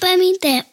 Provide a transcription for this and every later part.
Pamintep.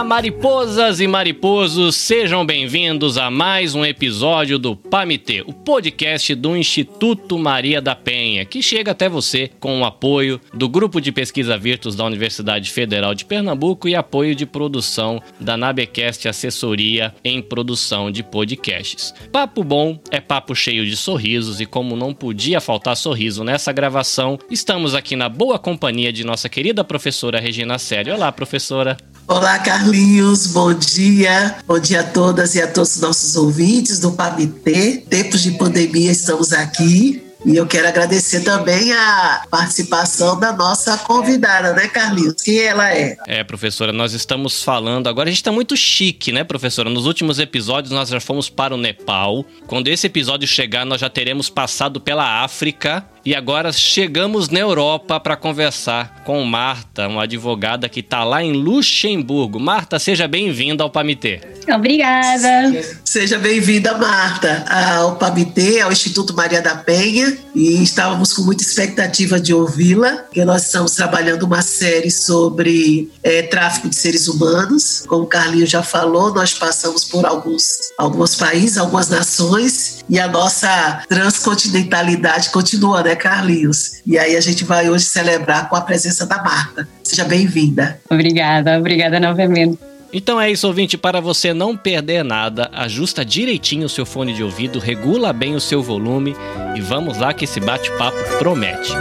Olá, mariposas e mariposos, sejam bem-vindos a mais um episódio do PAMITê, o podcast do Instituto Maria da Penha, que chega até você com o apoio do Grupo de Pesquisa Virtus da Universidade Federal de Pernambuco e apoio de produção da Nabecast Assessoria em Produção de Podcasts. Papo bom é papo cheio de sorrisos e como não podia faltar sorriso nessa gravação, estamos aqui na boa companhia de nossa querida professora Regina Sério. Olá, professora. Olá, Carlinhos, bom dia. Bom dia a todas e a todos os nossos ouvintes do PABT. Tempos de pandemia, estamos aqui. E eu quero agradecer também a participação da nossa convidada, né, Carlinhos? Quem ela é? É, professora, nós estamos falando. Agora a gente está muito chique, né, professora? Nos últimos episódios nós já fomos para o Nepal. Quando esse episódio chegar, nós já teremos passado pela África e agora chegamos na Europa para conversar com Marta, uma advogada que está lá em Luxemburgo. Marta, seja bem-vinda ao PAMITê. Obrigada. Seja bem-vinda, Marta, ao PAMITê, ao Instituto Maria da Penha. E estávamos com muita expectativa de ouvi-la, porque nós estamos trabalhando uma série sobre é, tráfico de seres humanos. Como o Carlinho já falou, nós passamos por alguns, alguns países, algumas nações, e a nossa transcontinentalidade continua, né? Né, Carlinhos? E aí a gente vai hoje celebrar com a presença da Marta. Seja bem-vinda. Obrigada, obrigada novamente. Então é isso, ouvinte. Para você não perder nada, ajusta direitinho o seu fone de ouvido, regula bem o seu volume e vamos lá que esse bate-papo promete.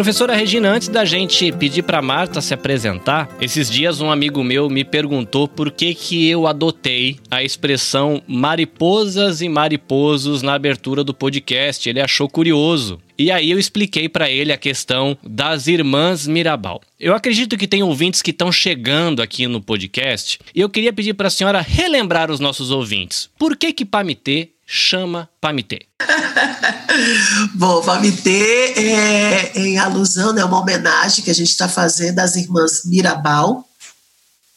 Professora Regina, antes da gente pedir para Marta se apresentar, esses dias um amigo meu me perguntou por que que eu adotei a expressão mariposas e mariposos na abertura do podcast. Ele achou curioso. E aí eu expliquei para ele a questão das irmãs Mirabal. Eu acredito que tem ouvintes que estão chegando aqui no podcast e eu queria pedir para a senhora relembrar os nossos ouvintes. Por que que Pamitê chama Pamitê? Bom, Pamitê é em alusão, é uma homenagem que a gente está fazendo às irmãs Mirabal,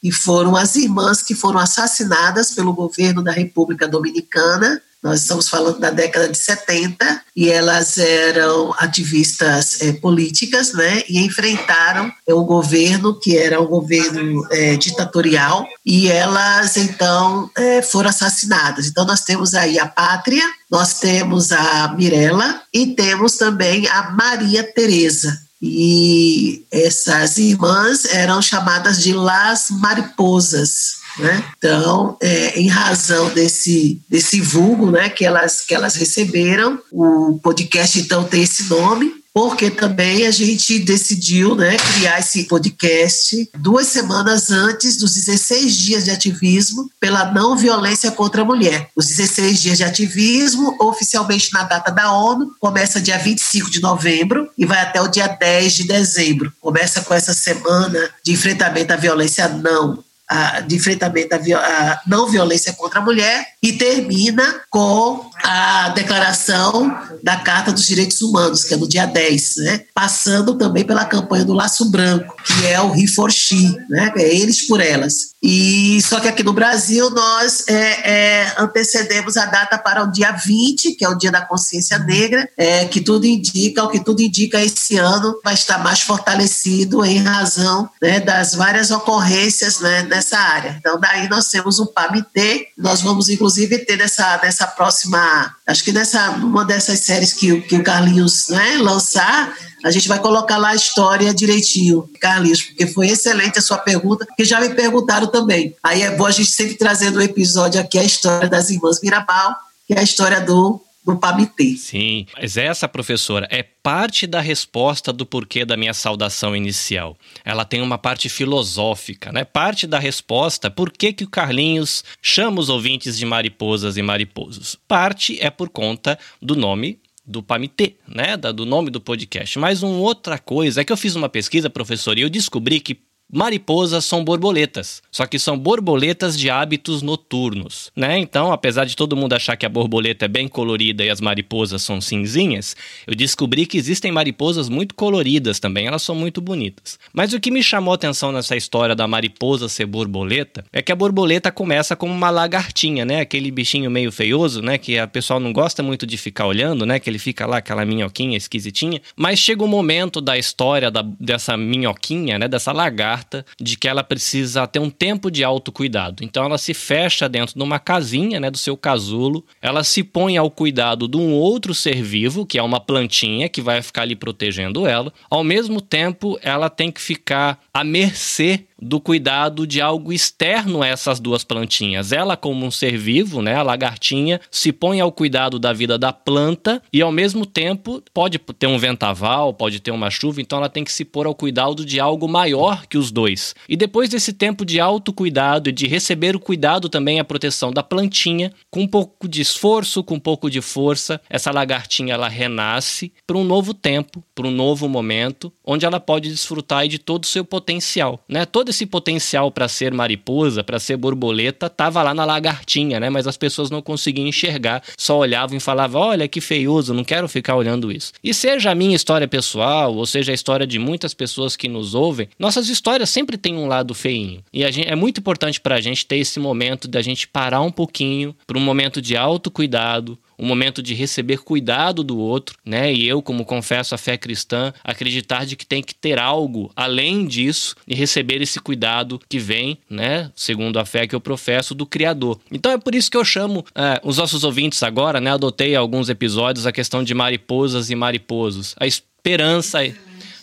e foram as irmãs que foram assassinadas pelo governo da República Dominicana nós estamos falando da década de 70 e elas eram ativistas é, políticas, né? E enfrentaram é, o governo que era um governo é, ditatorial e elas então é, foram assassinadas. Então nós temos aí a Pátria, nós temos a Mirella e temos também a Maria Teresa. E essas irmãs eram chamadas de Las Mariposas. Né? Então, é, em razão desse, desse vulgo né, que, elas, que elas receberam, o podcast então tem esse nome, porque também a gente decidiu né, criar esse podcast duas semanas antes dos 16 dias de ativismo pela não violência contra a mulher. Os 16 dias de ativismo, oficialmente na data da ONU, começa dia 25 de novembro e vai até o dia 10 de dezembro. Começa com essa semana de enfrentamento à violência não a, de enfrentamento à, não violência contra a mulher e termina com a declaração da Carta dos Direitos Humanos, que é no dia 10, né? passando também pela campanha do Laço Branco, que é o He for She, né? é eles por elas. E só que aqui no Brasil nós é, é, antecedemos a data para o dia 20, que é o Dia da Consciência Negra, é, que tudo indica, o que tudo indica esse ano vai estar mais fortalecido em razão né, das várias ocorrências né, nessa área. Então daí nós temos um PAMIT, nós vamos inclusive ter nessa, nessa próxima, acho que nessa uma dessas séries que, que o Carlinhos né, lançar, a gente vai colocar lá a história direitinho, Carlinhos, porque foi excelente a sua pergunta, que já me perguntaram também. Aí é bom a gente sempre trazendo um episódio aqui, a história das irmãs Mirabal, que é a história do do PABT. Sim, mas essa, professora, é parte da resposta do porquê da minha saudação inicial. Ela tem uma parte filosófica, né? Parte da resposta por que, que o Carlinhos chama os ouvintes de mariposas e mariposos. Parte é por conta do nome do PAMITê, né, do nome do podcast. Mas uma outra coisa é que eu fiz uma pesquisa, professor, e eu descobri que mariposas são borboletas, só que são borboletas de hábitos noturnos, né? Então, apesar de todo mundo achar que a borboleta é bem colorida e as mariposas são cinzinhas, eu descobri que existem mariposas muito coloridas também, elas são muito bonitas. Mas o que me chamou a atenção nessa história da mariposa ser borboleta é que a borboleta começa como uma lagartinha, né? Aquele bichinho meio feioso, né? Que a pessoa não gosta muito de ficar olhando, né? Que ele fica lá, aquela minhoquinha esquisitinha. Mas chega um momento da história da, dessa minhoquinha, né? Dessa lagarta, de que ela precisa ter um tempo de autocuidado. Então ela se fecha dentro de uma casinha, né? Do seu casulo. Ela se põe ao cuidado de um outro ser vivo, que é uma plantinha que vai ficar ali protegendo ela. Ao mesmo tempo, ela tem que ficar à mercê do cuidado de algo externo a essas duas plantinhas. Ela, como um ser vivo, né, a lagartinha, se põe ao cuidado da vida da planta e, ao mesmo tempo, pode ter um ventaval, pode ter uma chuva, então ela tem que se pôr ao cuidado de algo maior que os dois. E depois desse tempo de autocuidado e de receber o cuidado também a proteção da plantinha, com um pouco de esforço, com um pouco de força, essa lagartinha ela renasce para um novo tempo, para um novo momento, onde ela pode desfrutar de todo o seu potencial, né? Todo esse potencial para ser mariposa, para ser borboleta, tava lá na lagartinha, né? Mas as pessoas não conseguiam enxergar, só olhavam e falavam: olha que feioso, não quero ficar olhando isso. E seja a minha história pessoal, ou seja a história de muitas pessoas que nos ouvem, nossas histórias sempre têm um lado feinho. E gente, é muito importante para a gente ter esse momento da gente parar um pouquinho, para um momento de autocuidado, um momento de receber cuidado do outro, né? E eu, como confesso a fé cristã, acreditar de que tem que ter algo além disso e receber esse cuidado que vem, né? Segundo a fé que eu professo do Criador. Então é por isso que eu chamo é, os nossos ouvintes agora, né? Adotei alguns episódios a questão de mariposas e mariposos. A esperança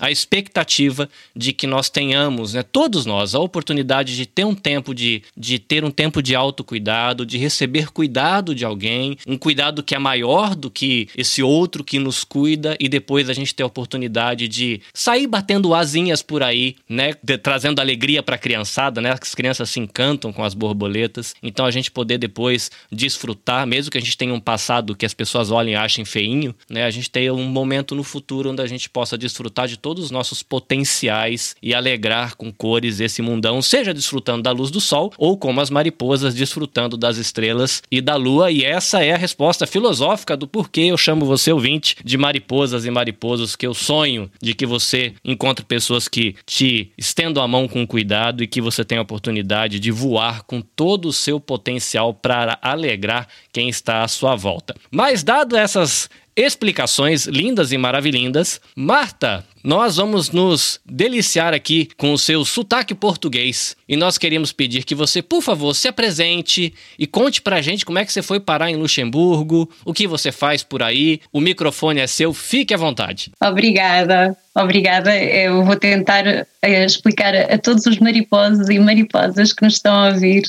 a expectativa de que nós tenhamos, né, todos nós, a oportunidade de ter um tempo de, de ter um tempo de autocuidado, de receber cuidado de alguém, um cuidado que é maior do que esse outro que nos cuida e depois a gente ter a oportunidade de sair batendo asinhas por aí, né, de, trazendo alegria para a criançada, né, as crianças se encantam com as borboletas, então a gente poder depois desfrutar, mesmo que a gente tenha um passado que as pessoas olhem e achem feinho, né, a gente ter um momento no futuro onde a gente possa desfrutar de todo todos os nossos potenciais e alegrar com cores esse mundão, seja desfrutando da luz do sol ou como as mariposas desfrutando das estrelas e da lua. E essa é a resposta filosófica do porquê eu chamo você ouvinte de mariposas e mariposos, que eu sonho de que você encontre pessoas que te estendam a mão com cuidado e que você tenha a oportunidade de voar com todo o seu potencial para alegrar quem está à sua volta. Mas dado essas explicações lindas e maravilhindas, Marta, nós vamos nos deliciar aqui com o seu sotaque português e nós queríamos pedir que você, por favor, se apresente e conte pra gente como é que você foi parar em Luxemburgo, o que você faz por aí. O microfone é seu, fique à vontade. Obrigada, obrigada. Eu vou tentar eh, explicar a todos os mariposos e mariposas que nos estão a ouvir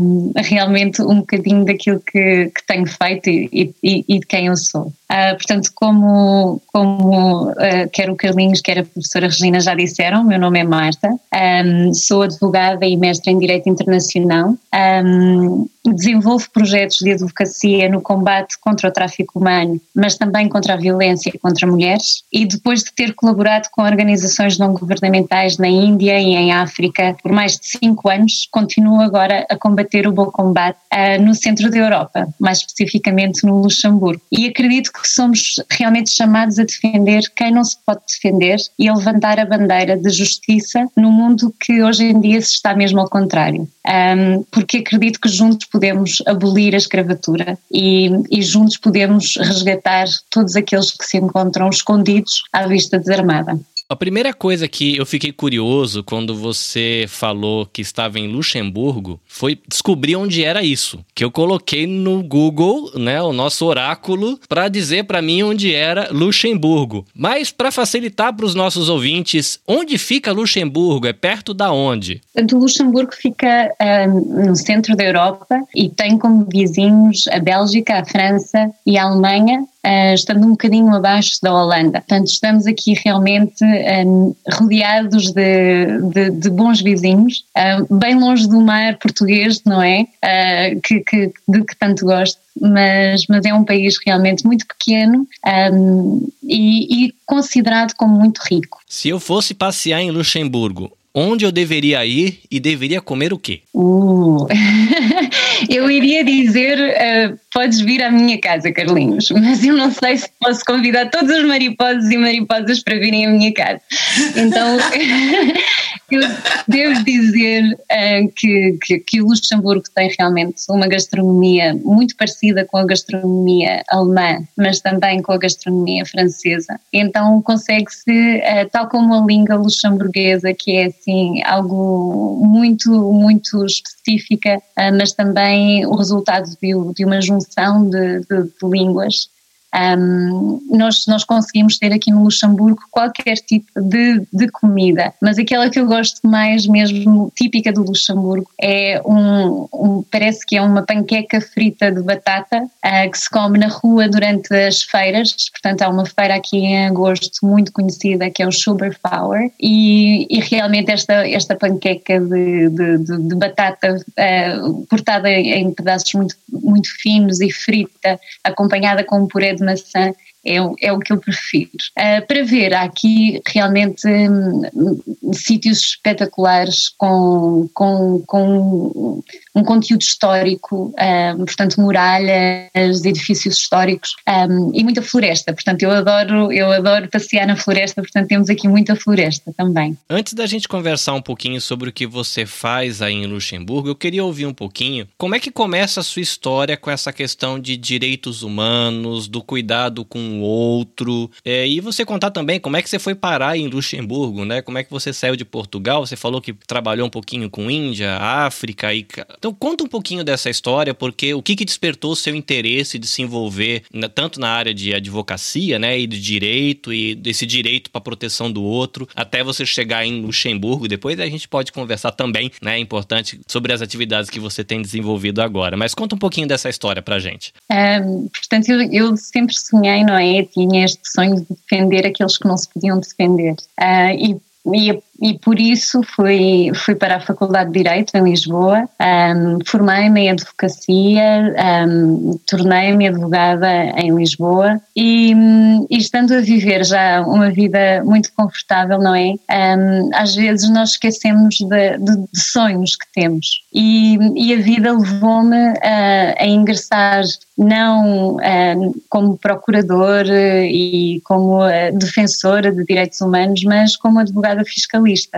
um, realmente um bocadinho daquilo que, que tenho feito e, e, e, de quem eu sou. Uh, portanto, como, como uh, quer o Carlinhos, quer a professora Regina já disseram, meu nome é Marta, um, sou advogada e mestre em Direito Internacional, um, desenvolvo projetos de advocacia no combate contra o tráfico humano, mas também contra a violência contra mulheres, e depois de ter colaborado com organizações não governamentais na Índia e em África por mais de cinco anos, continuo agora a combater o bom combate uh, no centro da Europa, mais especificamente no Luxemburgo. E acredito que somos realmente chamados a defender quem não se pode defender e a levantar a bandeira de justiça no mundo que hoje em dia se está mesmo ao contrário. Um, porque acredito que juntos podemos abolir a escravatura e, e juntos podemos resgatar todos aqueles que se encontram escondidos à vista desarmada. A primeira coisa que eu fiquei curioso quando você falou que estava em Luxemburgo foi descobrir onde era isso. Que eu coloquei no Google, né, o nosso oráculo, para dizer para mim onde era Luxemburgo. Mas para facilitar para os nossos ouvintes, onde fica Luxemburgo? É perto da onde? Do Luxemburgo fica um, no centro da Europa e tem como vizinhos a Bélgica, a França e a Alemanha uh, estando um bocadinho abaixo da Holanda. Portanto, estamos aqui realmente um, rodeados de, de, de, bons vizinhos, uh, bem longe do mar português, não é? Uh, que, que, de que tanto gosto. Mas, mas é um país realmente muito pequeno um, e, e considerado como muito rico. Se eu fosse passear em Luxemburgo, onde eu deveria ir e deveria comer o quê? Uh. eu iria dizer, uh, podes vir à minha casa, Carlinhos, mas eu não sei se posso convidar todos os mariposos e mariposas para virem à minha casa. Então, eu devo dizer uh, que, que, que, o Luxemburgo tem realmente uma gastronomia muito parecida com a gastronomia alemã, mas também com a gastronomia francesa. Então, consegue-se, uh, tal como a língua luxemburguesa, que é assim algo muito, muito específica, uh, mas também o resultado de, de uma junção de, de, de línguas um, nós, nós conseguimos ter aqui no Luxemburgo qualquer tipo de, de comida, mas aquela que eu gosto mais mesmo, típica do Luxemburgo, é um, um parece que é uma panqueca frita de batata uh, que se come na rua durante as feiras, portanto há uma feira aqui em agosto muito conhecida que é o Power e, e realmente esta, esta panqueca de, de, de, de batata uh, cortada em pedaços muito, muito finos e frita, acompanhada com um puré de jsme se é, é o que eu prefiro. Uh, para ver, há aqui realmente um, sítios espetaculares com, com, com um conteúdo histórico, um, portanto, muralhas, edifícios históricos um, e muita floresta. Portanto, eu adoro, eu adoro passear na floresta, portanto, temos aqui muita floresta também. Antes da gente conversar um pouquinho sobre o que você faz aí em Luxemburgo, eu queria ouvir um pouquinho como é que começa a sua história com essa questão de direitos humanos, do cuidado com outro. É, e você contar também como é que você foi parar em Luxemburgo, né? Como é que você saiu de Portugal? Você falou que trabalhou um pouquinho com Índia, África e então conta um pouquinho dessa história, porque o que, que despertou seu interesse de se envolver tanto na área de advocacia, né, e de direito e desse direito para proteção do outro, até você chegar em Luxemburgo. Depois a gente pode conversar também, né, é importante sobre as atividades que você tem desenvolvido agora. Mas conta um pouquinho dessa história para gente. Um, portanto, eu, eu sempre sonhei, não é? Tinha este sonho de defender aqueles que não se podiam defender. Uh, e e, e, por isso fui, fui para a Faculdade de Direito em Lisboa, um, formei-me em Advocacia, um, tornei-me advogada em Lisboa. E, e, estando a viver já uma vida muito confortável, não é? Um, às vezes nós esquecemos de, de, de sonhos que temos. E, e a vida levou-me a, a ingressar não uh, como procuradora e como uh, defensora de direitos humanos, mas como advogada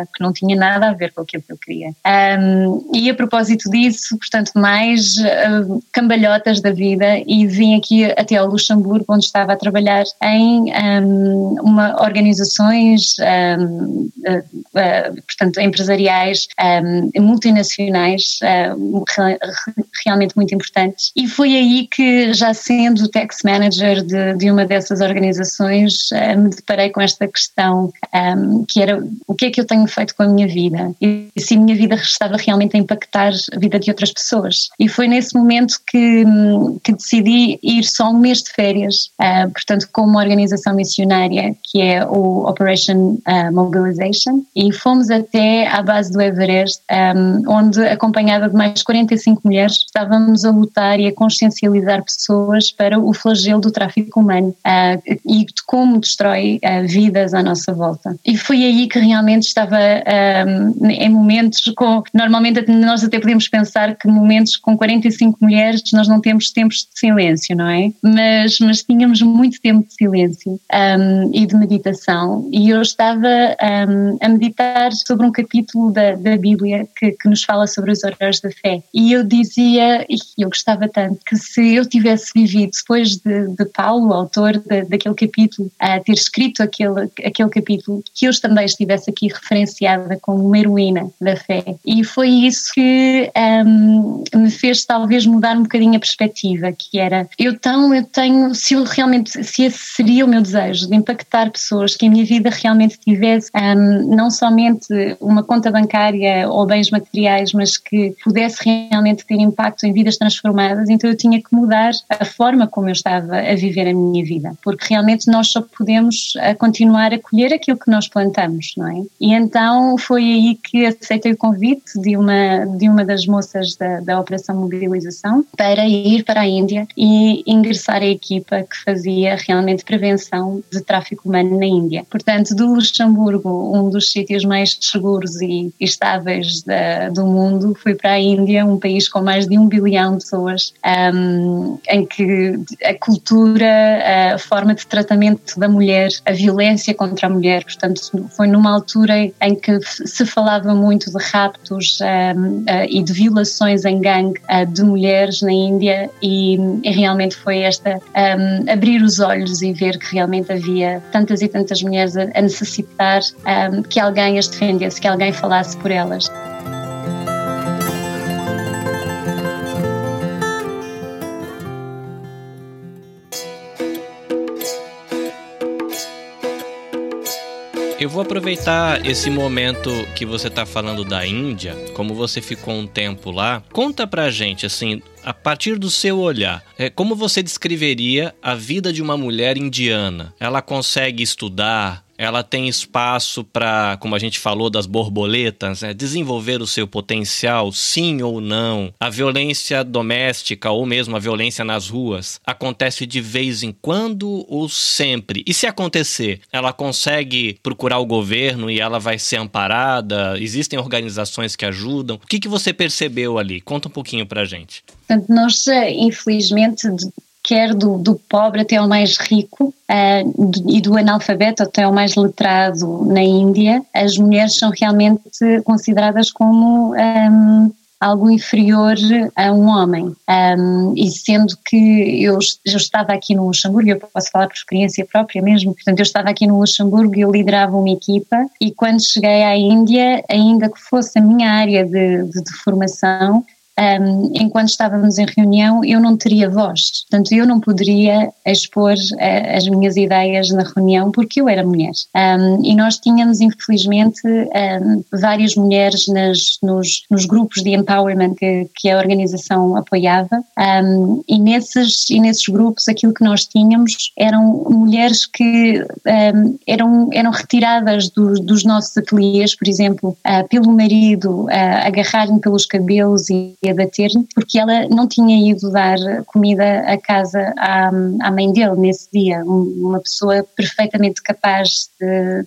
que não tinha nada a ver com aquilo que eu queria. Um, e a propósito disso, portanto, mais uh, cambalhotas da vida e vim aqui até ao Luxemburgo, onde estava a trabalhar em um, uma organizações, um, portanto, empresariais, multinacionais, realmente muito importantes. E foi aí que já sendo tax manager de, de uma dessas organizações, uh, me deparei com esta questão que era o que é que eu tenho feito com a minha vida e, se a minha vida estava realmente a impactar a vida de outras pessoas. E foi nesse momento que, que decidi ir só um mês de férias, uh, portanto, com uma organização missionária que é o Operation uh, Mobilization, e fomos até à base do Everest, um, ehm, onde, acompanhada de mais 45 mulheres, estávamos a lutar e a consciencializar pessoas para o flagelo do tráfico humano uh, e de como destrói vidas à nossa volta. E foi aí que realmente estava um, em momentos com. Normalmente nós até podemos pensar que momentos com 45 mulheres nós não temos tempos de silêncio, não é? Mas, mas tínhamos muito tempo de silêncio um, e de meditação. E eu estava um, a meditar sobre um capítulo da, da Bíblia que, que nos fala sobre os horrores da fé. E eu dizia, e eu gostava tanto, que se eu tivesse vivido depois de, de Paulo, autor de, daquele capítulo, a ter escrito aquele, aquele capítulo, que eu também estivesse aqui referenciada como uma heroína da fé. E foi isso que um, me fez talvez mudar um bocadinho a perspectiva, que era eu tão, eu tenho, se eu realmente, se esse seria o meu desejo de impactar pessoas, que a minha vida realmente tivesse um, não somente uma conta bancária ou bens materiais, mas que pudesse realmente ter impacto em vidas transformadas, então eu tinha que mudar a forma como eu estava a viver a minha vida, porque realmente nós só podemos eh, continuar a colher aquilo que nós plantamos, não é? Então foi aí que aceitei o convite de uma, de uma das moças da, da Operação Mobilização para ir para a Índia e ingressar a equipa que fazia realmente prevenção de tráfico humano na Índia. Portanto, do Luxemburgo, um dos sítios mais seguros e estáveis da, do mundo, fui para a Índia, um país com mais de um bilhão de pessoas, um, em que a cultura, a forma de tratamento da mulher, a violência contra a mulher, portanto, foi numa altura em que se falava muito de raptos um, uh, e de violações em gangue uh, de mulheres na Índia e, e realmente foi esta um, abrir os olhos e ver que realmente havia tantas e tantas mulheres a, a necessitar um, que alguém as defendesse, que alguém falasse por elas. Eu vou aproveitar esse momento que você está falando da Índia, como você ficou um tempo lá. Conta pra gente, assim, a partir do seu olhar, é, como você descreveria a vida de uma mulher indiana? Ela consegue estudar, ela tem espaço para, como a gente falou das borboletas, né, desenvolver o seu potencial, sim ou não. A violência doméstica ou mesmo a violência nas ruas acontece de vez em quando ou sempre? E se acontecer, ela consegue procurar o governo e ela vai ser amparada? Existem organizações que ajudam? O que, que você percebeu ali? Conta um pouquinho para gente. Nós, eh, infelizmente, quer do, do pobre até ao mais rico uh, e do analfabeto até ao mais letrado na Índia, as mulheres são realmente consideradas como um, ehm, algo inferior a um homem. Um, e sendo que eu, eu estava aqui no Luxemburgo, eu posso falar por experiência própria mesmo, portanto, eu estava aqui no Luxemburgo e eu liderava uma equipa, e quando cheguei à Índia, ainda que fosse a minha área de, de, de formação, um, enquanto estávamos em reunião, eu não teria voz. Portanto, eu não poderia expor uh, as minhas ideias na reunião porque eu era mulher. Um, e nós tínhamos, infelizmente, um, várias mulheres nas, nos, nos, grupos de empowerment que, que a organização apoiava. e, nesses, e nesses grupos, aquilo que nós tínhamos eram mulheres que eram, eram retiradas do, dos nossos ateliês, por exemplo, uh, pelo marido, uh, agarrar-me pelos cabelos e a bater-lhe porque ela não tinha ido dar comida a casa à, à mãe dele nesse dia, uma pessoa perfeitamente capaz de,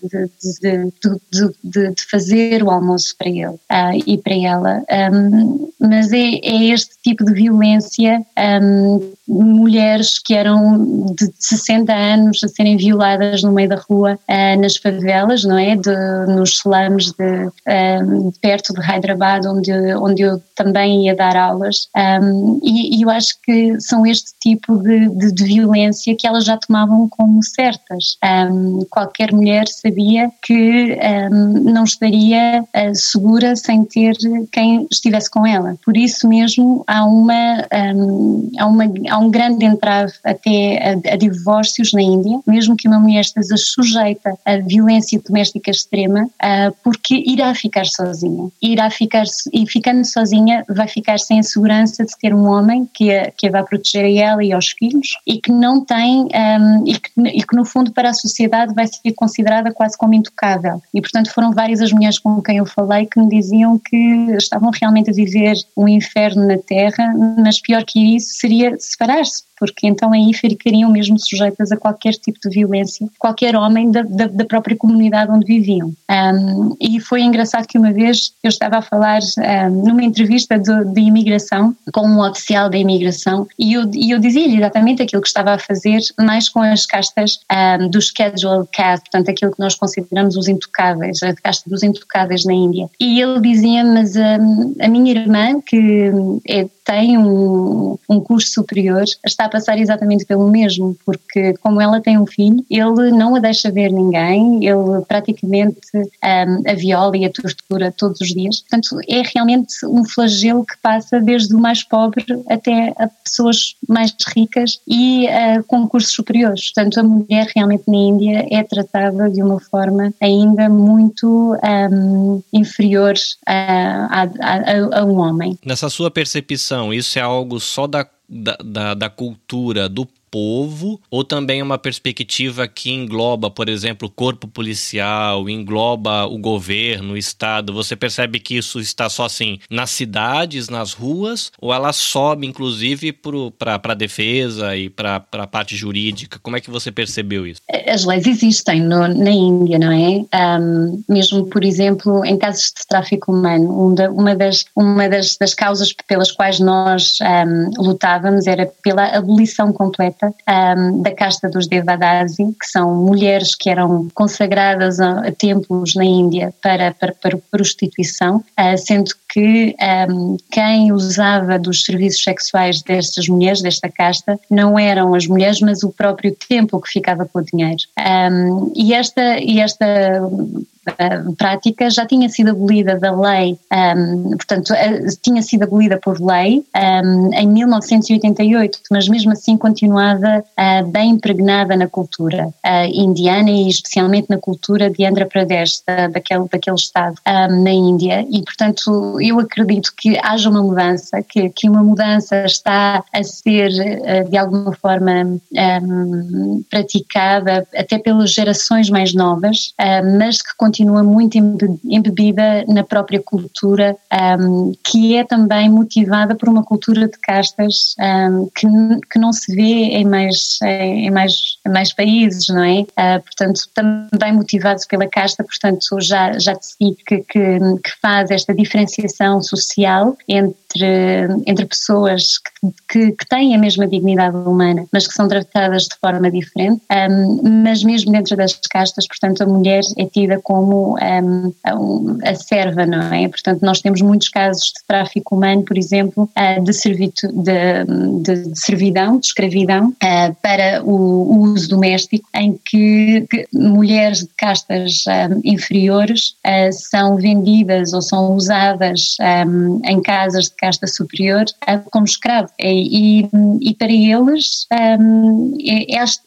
de, de, de fazer o almoço para ele uh, e para ela. Um, mas é, é, este tipo de violência, um, mulheres que eram de 60 anos a serem violadas no meio da rua, uh, nas favelas, não é? De, nos slums de, um, perto de Hyderabad, onde, onde eu também ia dar aulas um, e, e, eu acho que são este tipo de, de, de, violência que elas já tomavam como certas. Um, qualquer mulher sabia que um, não estaria uh, segura sem ter quem estivesse com ela. Por isso mesmo há uma, há, uma há um grande entrave até a, a divórcios na Índia, mesmo que uma mulher esteja sujeita a violência doméstica extrema, uh, porque irá ficar sozinha. Irá ficar e ficando sozinha vai ficar sem a segurança de ter um homem que a, que a vai proteger a ela e aos filhos e que não tem, um, e, que, e que no fundo para a sociedade vai ser considerada quase como intocável. E portanto foram várias as mulheres com quem eu falei que me diziam que estavam realmente a viver um inferno na Terra, mas pior que isso seria Yes. Porque então aí ficariam mesmo sujeitas a qualquer tipo de violência, qualquer homem da, da, da própria comunidade onde viviam. Um, e foi engraçado que uma vez eu estava a falar um, numa entrevista de, de, imigração com um oficial da imigração e eu, e eu dizia-lhe exatamente aquilo que estava a fazer, mais com as castas um, do Schedule portanto aquilo que nós consideramos os intocáveis, a casta dos intocáveis na Índia. E ele dizia, mas a minha irmã, que é, tem um, um curso superior, está passar exatamente pelo mesmo, porque como ela tem um filho, ele não a deixa ver ninguém, ele praticamente um, a viola e a tortura todos os dias. Portanto, é realmente um flagelo que passa desde o mais pobre até a pessoas mais ricas e uh, com cursos superiores. Portanto, a mulher realmente na Índia é tratada de uma forma ainda muito um, inferior a, a, a, a um homem. Nessa sua percepção, isso é algo só da da, da, da cultura do povo ou também é uma perspectiva que engloba, por exemplo, o corpo policial, engloba o governo, o Estado? Você percebe que isso está só assim nas cidades, nas ruas, ou ela sobe inclusive para a defesa e para a parte jurídica? Como é que você percebeu isso? As leis existem no, na Índia, não é? Um, mesmo, por exemplo, em casos de tráfico humano, uma das, uma das, das causas pelas quais nós um, lutávamos era pela abolição completa um, da casta dos Devadasi, que são mulheres que eram consagradas a, a templos na Índia para, para, para prostituição, uh, sendo que um, quem usava dos serviços sexuais destas mulheres, desta casta, não eram as mulheres, mas o próprio templo que ficava com o dinheiro. Um, e esta, e esta prática já tinha sido abolida da lei, um, portanto, tinha sido abolida por lei um, em 1988, mas mesmo assim continuava uh, bem impregnada na cultura uh, indiana e especialmente na cultura de Andhra Pradesh, da, daquele, daquele estado um, na Índia. E, portanto, eu acredito que haja uma mudança, que, que uma mudança está a ser uh, de alguma forma praticada até pelas gerações mais novas, mas que continua muito embebida na própria cultura, um, que é também motivada por uma cultura de castas um, que, que não se vê em mais, em mais, em mais países, não é? Uh, portanto, também motivado pela casta, portanto, já, já decidi que, que, que faz esta diferenciação social entre, entre pessoas que, que, que, têm a mesma dignidade humana, mas que são tratadas de forma diferente. Um, mas mesmo dentro das castas, portanto, a mulher é tida como um, a serva, não é? Portanto, nós temos muitos casos de tráfico humano, por exemplo, de, servito, de, de, servidão, de escravidão, para o, uso doméstico, em que, que mulheres de castas um, inferiores são vendidas ou são usadas em casas de casta superior como escravo. E, e, e para eles,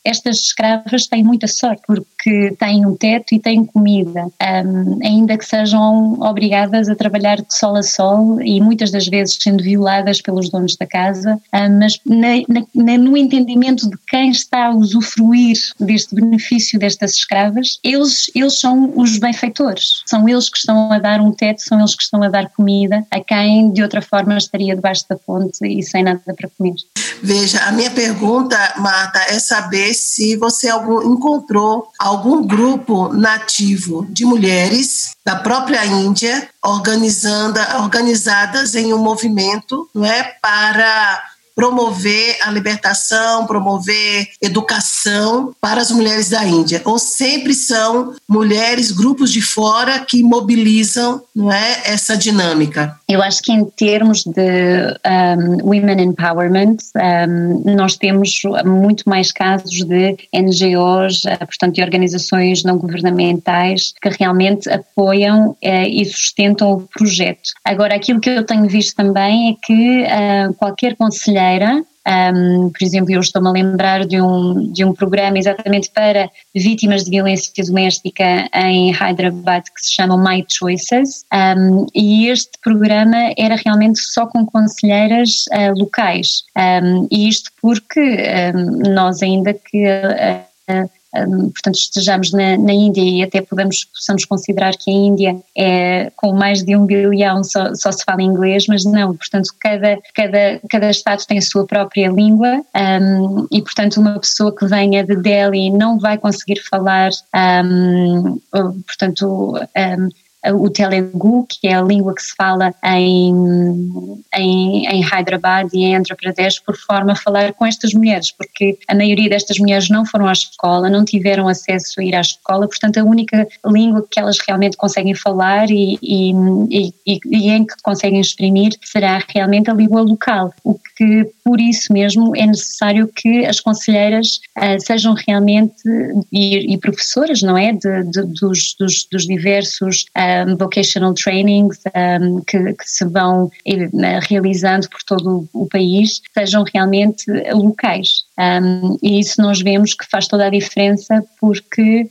estas escravas têm muita sorte, porque têm um teto e têm comida um, ainda que sejam obrigadas a trabalhar de sol a sol e muitas das vezes sendo violadas pelos donos da casa, um, mas na, na, no entendimento de quem está a usufruir deste benefício destas escravas, eles, eles são os benfeitores, são eles que estão a dar um teto, são eles que estão a dar comida a quem de outra forma estaria debaixo da ponte e sem nada para comer. Veja, a minha pergunta, Marta, é saber se você encontrou algum grupo nativo de mulheres da própria Índia organizando, organizadas em um movimento não é, para promover a libertação, promover educação para as mulheres da Índia. Ou sempre são mulheres, grupos de fora que mobilizam não é, essa dinâmica? Eu acho que em termos de um, women empowerment, um, nós temos muito mais casos de NGOs, eh, portanto, de organizações não governamentais que realmente apoiam uh, e sustentam o projeto. Agora, aquilo que eu tenho visto também é que uh, qualquer conselheiro um, por exemplo, eu estou-me a lembrar de um, de um programa exatamente para vítimas de violência doméstica em Hyderabad que se chama My Choices, um, e este programa era realmente só com conselheiras uh, locais. E isto porque nós, ainda que. Uh, portanto estejamos na, na, Índia e até podemos, possamos considerar que a Índia é com mais de um bilhão só, só se fala inglês, mas não, portanto cada, cada, cada estado tem a sua própria língua um, e portanto uma pessoa que venha de Delhi não vai conseguir falar, um, portanto um, o Telugu, que é a língua que se fala em, em, em Hyderabad e em Andhra Pradesh, por forma a falar com estas mulheres, porque a maioria destas mulheres não foram à escola, não tiveram acesso a ir à escola, portanto a única língua que elas realmente conseguem falar e, e, e, e em que conseguem exprimir será realmente a língua local, o que por isso mesmo é necessário que as conselheiras uh, sejam realmente e, professoras, não é, de, de, dos, dos, dos, diversos um, vocational trainings um, que, que, se vão uh, realizando por todo o, país, sejam realmente locais. Um, e isso nós vemos que faz toda a diferença porque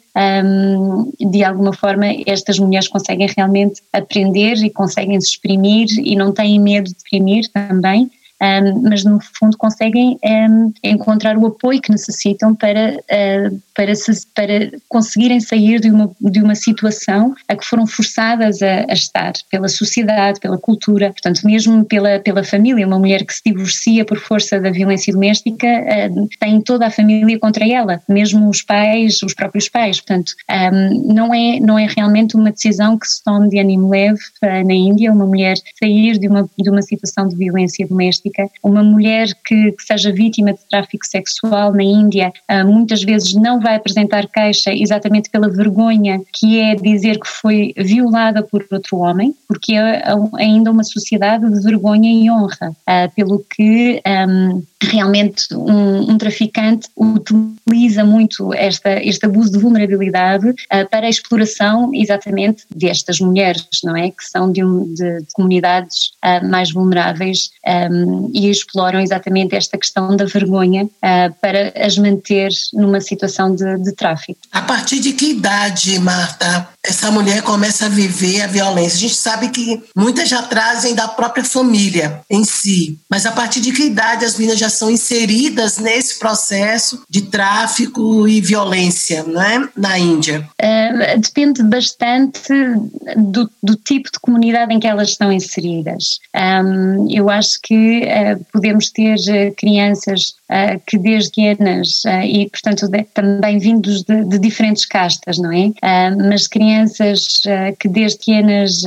de alguma forma estas mulheres conseguem realmente aprender e conseguem se exprimir e não têm medo de exprimir também um, mas no fundo conseguem um, encontrar o apoio que necessitam para, uh, para, se, para conseguirem sair de uma, de uma situação a que foram forçadas a, a, estar pela sociedade, pela cultura, portanto, mesmo pela, pela família. Uma mulher que se divorcia por força da violência doméstica uh, tem toda a família contra ela, mesmo os pais, os próprios pais. Portanto, um, não, é, não é realmente uma decisão que se tome de ânimo leve uh, na Índia, uma mulher sair de uma, de uma situação de violência doméstica, uma mulher que, que seja vítima de tráfico sexual na Índia, uh, muitas vezes não vai apresentar queixa exatamente pela vergonha que é dizer que foi violada por outro homem, porque é ainda uma sociedade de vergonha e honra, uh, pelo que um, realmente um, um, traficante utiliza muito esta, este abuso de vulnerabilidade uh, para a exploração exatamente destas mulheres, não é? Que são de, um, de, de comunidades uh, mais vulneráveis um, e exploram exatamente esta questão da vergonha uh, para as manter numa situação de, de tráfico. A partir de que idade, Marta, essa mulher começa a viver a violência? A gente sabe que muitas já trazem da própria família em si, mas a partir de que idade as meninas já são inseridas nesse processo de tráfico e violência né, na Índia? Uh, depende bastante do, do, tipo de comunidade em que elas estão inseridas. Um, eu acho que uh, podemos ter uh, crianças que desde pequenas e, portanto, de, também vindos de, de, diferentes castas, não é? mas crianças que desde pequenas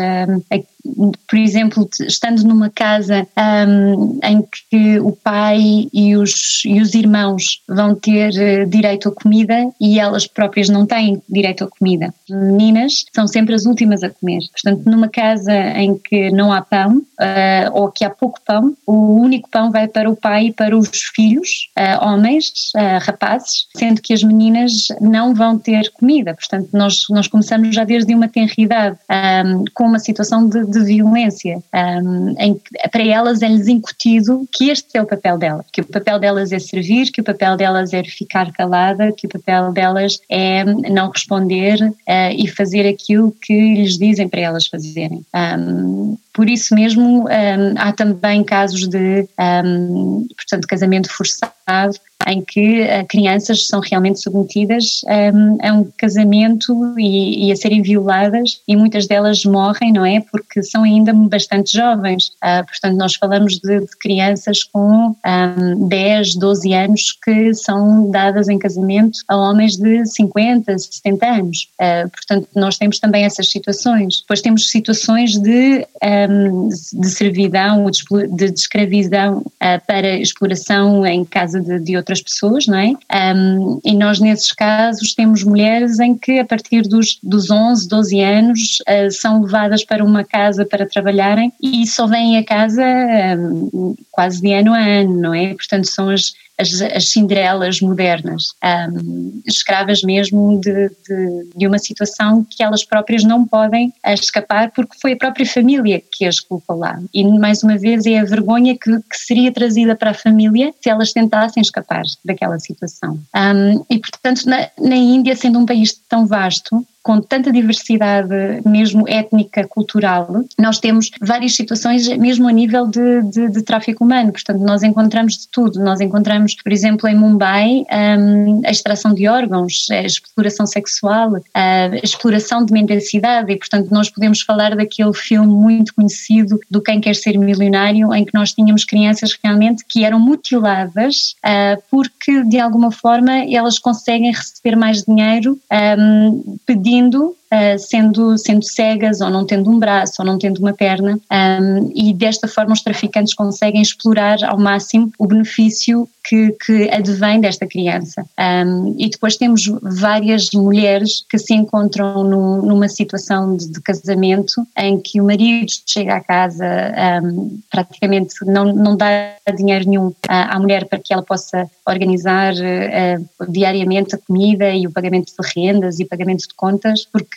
por exemplo, estando numa casa um, em que o pai e os, e os irmãos vão ter uh, direito à comida e elas próprias não têm direito à comida. Meninas são sempre as últimas a comer. Portanto, numa casa em que não há pão uh, ou que há pouco pão, o único pão vai para o pai e para os filhos, uh, homens, rapazes, sendo que as meninas não vão ter comida. Portanto, nós, nós começamos já desde uma tenridade um, com uma situação de, de de violência, um, em, para elas é-lhes incutido que este é o papel delas, que o papel delas é servir, que o papel delas é ficar calada, que o papel delas é não responder uh, e fazer aquilo que lhes dizem para elas fazerem. Um, por isso mesmo há também casos de, portanto, casamento forçado em que uh, crianças são realmente submetidas um, a um casamento e, e, a serem violadas e muitas delas morrem, não é? Porque são ainda bastante jovens. Uh, portanto, nós falamos de, de crianças com um, 10, 12 anos que são dadas em casamento a homens de 50, 70 anos. Uh, portanto, nós temos também essas situações. Depois temos situações de, um, de servidão, de, de escravidão para exploração em casa de, de outras pessoas, não é? Um, e nós, nesses casos, temos mulheres em que, a partir dos, dos 11, 12 anos, uh, são levadas para uma casa para trabalharem e só vêm a casa um, quase de ano a ano, não é? Portanto, são as as, as Cinderelas modernas, um, escravas mesmo de, de, de, uma situação que elas próprias não podem escapar porque foi a própria família que as colocou lá. E mais uma vez é a vergonha que, que seria trazida para a família se elas tentassem escapar daquela situação. Um, e portanto, na, na Índia, sendo um país tão vasto, com tanta diversidade, mesmo étnica, cultural, nós temos várias situações, mesmo a nível de, de, de tráfico humano. Portanto, nós encontramos de tudo. Nós encontramos, por exemplo, em Mumbai, um, a extração de órgãos, a exploração sexual, a exploração de mendicidade. E, portanto, nós podemos falar daquele filme muito conhecido do Quem Quer Ser Milionário, em que nós tínhamos crianças realmente que eram mutiladas uh, porque, de alguma forma, elas conseguem receber mais dinheiro um, pedindo indo uh, sendo, sendo cegas ou não tendo um braço ou não tendo uma perna um, e desta forma os traficantes conseguem explorar ao máximo o benefício que, que advém desta criança. Um, e depois temos várias mulheres que se encontram no, numa situação de, de, casamento em que o marido chega à casa, um, praticamente não, não dá dinheiro nenhum à, à mulher para que ela possa organizar uh, diariamente a comida e o pagamento de rendas e pagamento de contas, porque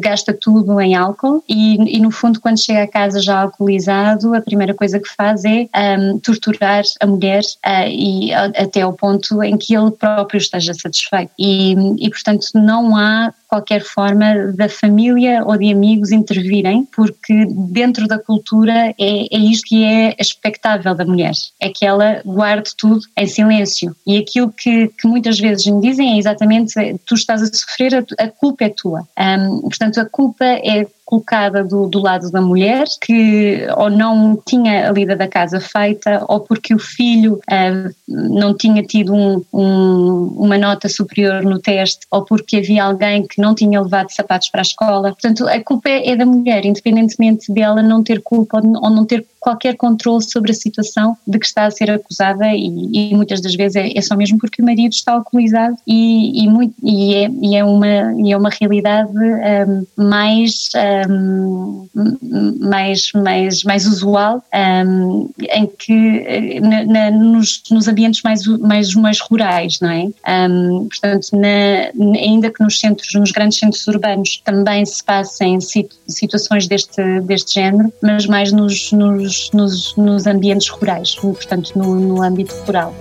gasta tudo em álcool e, e, no fundo quando chega a casa já alcoolizado a primeira coisa que faz é um, torturar a mulher uh, e até ao ponto em que ele próprio esteja satisfeito. E, e portanto, não há qualquer forma da família ou de amigos intervirem, porque dentro da cultura é, é isto que é expectável da mulher, é que ela guarde tudo em silêncio. E aquilo que, que muitas vezes me dizem é exatamente tu estás a sofrer, a, a culpa é tua. Um, portanto, a culpa é colocada do, do, lado da mulher, que ou não tinha a lida da casa feita, ou porque o filho uh, não tinha tido um, um, uma nota superior no teste, ou porque havia alguém que não tinha levado sapatos para a escola. Portanto, a culpa é, é da mulher, independentemente dela não ter culpa ou não ter qualquer controle sobre a situação de que está a ser acusada e, e muitas das vezes é, é, só mesmo porque o marido está alcoolizado e, e, muito, e, é, e é, uma, é uma realidade um, mais, um, mais, mais, mais usual um, em que na, na, nos, nos ambientes mais, mais, mais rurais, não é? Hum, portanto, na, ainda que nos centros, nos grandes centros urbanos também se passem situações deste, deste género, mas mais nos, nos nos, nos, ambientes rurais, portanto, no, no âmbito rural.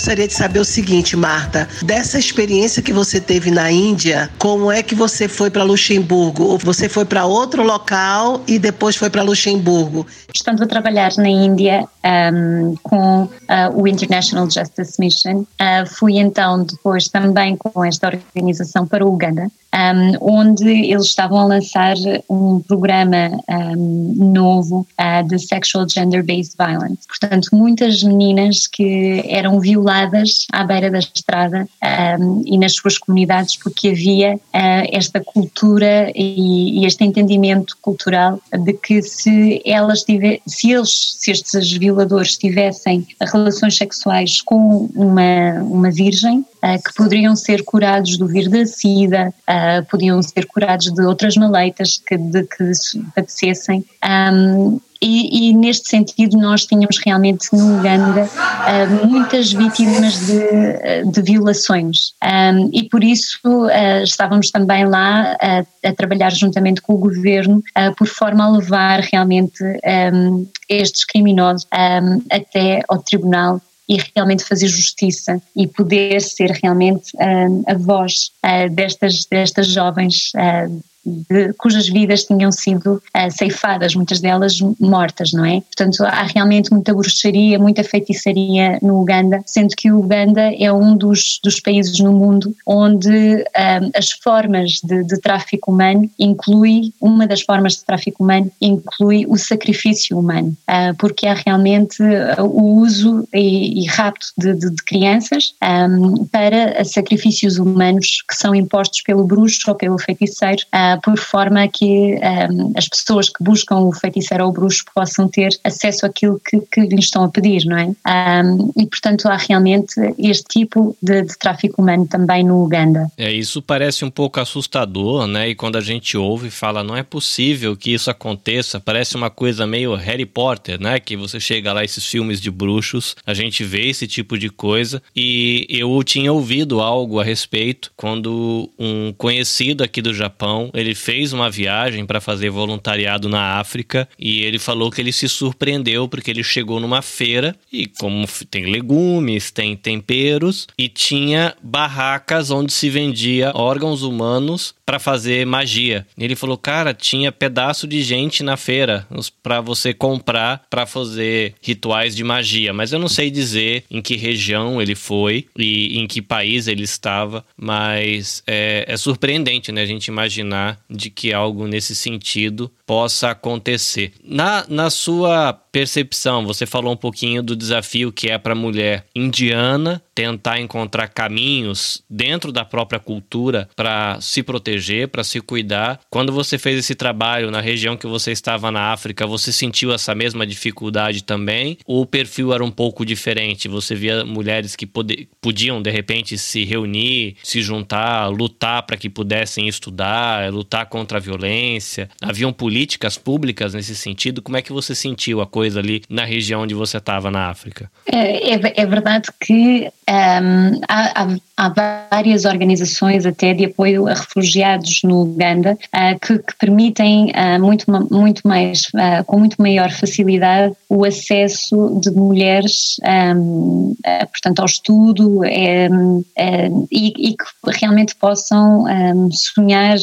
Gostaria de saber o seguinte, Marta, dessa experiência que você teve na Índia, como é que você foi para Luxemburgo? Ou você foi para outro local e depois foi para Luxemburgo? Estando a trabalhar na Índia um, com uh, o International Justice Mission, uh, fui então depois também com esta organização para o Uganda, um, onde eles estavam a lançar um programa um, novo uh, de Sexual Gender-Based Violence. Portanto, muitas meninas que eram violadas à beira da estrada um, e nas suas comunidades porque havia uh, esta cultura e, e, este entendimento cultural de que se elas tiver, se eles, se estes violadores tivessem relações sexuais com uma, uma virgem, que poderiam ser curados do vírus da SIDA, uh, podiam ser curados de outras maleitas que, de que padecessem. Um, e, e, neste sentido nós tínhamos realmente no Uganda uh, muitas vítimas de, de violações um, e por isso uh, estávamos também lá a, a, trabalhar juntamente com o governo uh, por forma a levar realmente um, estes criminosos um, até ao tribunal e realmente fazer justiça e poder ser realmente uh, a voz uh, destas, destas jovens uh, de, cujas vidas tinham sido uh, ceifadas, muitas delas mortas, não é? Portanto, há realmente muita bruxaria, muita feitiçaria no Uganda, sendo que o Uganda é um dos, dos países no mundo onde uh, as formas de, de, tráfico humano inclui, uma das formas de tráfico humano inclui o sacrifício humano, uh, porque há realmente o uso e, e rapto de, de, de crianças um, para sacrifícios humanos que são impostos pelo bruxo ou pelo feiticeiro por forma que um, as pessoas que buscam o feiticeiro ou o bruxo possam ter acesso àquilo que, que lhes estão a pedir, não é? Um, e portanto há realmente este tipo de, de, tráfico humano também no Uganda. É, isso parece um pouco assustador, né? E quando a gente ouve fala, não é possível que isso aconteça, parece uma coisa meio Harry Potter, né? Que você chega lá, esses filmes de bruxos, a gente vê esse tipo de coisa. E eu tinha ouvido algo a respeito quando um conhecido aqui do Japão, ele fez uma viagem para fazer voluntariado na África e ele falou que ele se surpreendeu porque ele chegou numa feira e como tem legumes, tem temperos e tinha barracas onde se vendia órgãos humanos para fazer magia. Ele falou, cara, tinha pedaço de gente na feira para você comprar para fazer rituais de magia, mas eu não sei dizer em que região ele foi e em que país ele estava, mas é, é surpreendente, né, a gente imaginar de que algo nesse sentido possa acontecer. Na, na sua percepção, você falou um pouquinho do desafio que é para a mulher indiana tentar encontrar caminhos dentro da própria cultura para se proteger, para se cuidar. Quando você fez esse trabalho na região que você estava na África, você sentiu essa mesma dificuldade também? Ou o perfil era um pouco diferente? Você via mulheres que podiam de repente se reunir, se juntar, lutar para que pudessem estudar, lutar contra a violência? Haviam políticas políticas públicas nesse sentido? Como é que você sentiu a coisa ali na região onde você estava na África? É, é, é verdade que um, há, há, há várias organizações até de apoio a refugiados no Uganda uh, que, que, permitem uh, muito, muito mais, uh, com muito maior facilidade o acesso de mulheres, portanto, ao estudo e, que realmente possam sonhar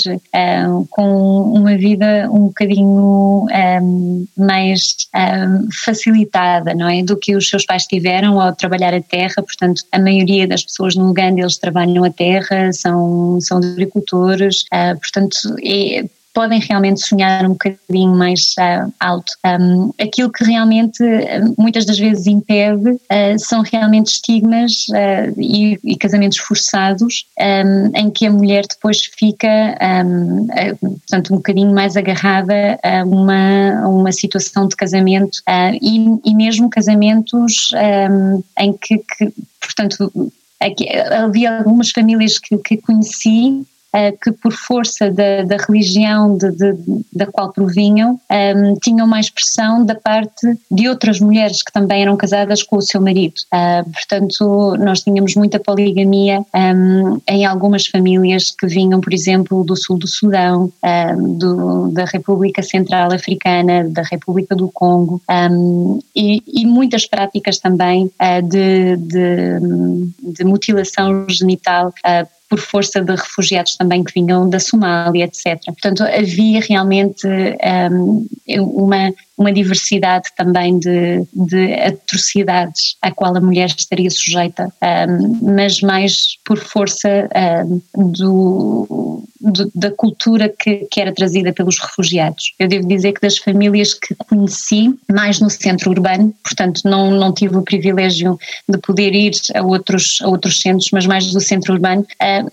com uma vida um bocadinho mais facilitada, não é, do que os seus pais tiveram ao trabalhar a terra. Portanto, a maioria das pessoas no Uganda eles trabalham a terra, são, são agricultores, uh, portanto, é, podem realmente sonhar um bocadinho mais uh, alto. Um, aquilo que realmente muitas das vezes impede uh, são realmente estigmas uh, e, e, casamentos forçados um, em que a mulher depois fica um, portanto, um bocadinho mais agarrada a uma, a uma situação de casamento e, e, mesmo casamentos em que, que portanto, havia algumas famílias que, que conheci que por força da, da religião de, de, da qual provinham um, ehm, tinham mais pressão da parte de outras mulheres que também eram casadas com o seu marido. Uh, portanto, nós tínhamos muita poligamia um, ehm, em algumas famílias que vinham, por exemplo, do sul do Sudão, um, ehm, do, da República Central Africana, da República do Congo e, e, muitas práticas também uh, de, de, mutilação genital uh, por força de refugiados também que vinham da Somália, etc. Portanto, havia realmente um, uma uma diversidade também de, de atrocidades à qual a mulher estaria sujeita, um, mas mais por força um, do, do, da cultura que, que, era trazida pelos refugiados. Eu devo dizer que das famílias que conheci, mais no centro urbano, portanto não, não tive o privilégio de poder ir a outros, a outros centros, mas mais do centro urbano,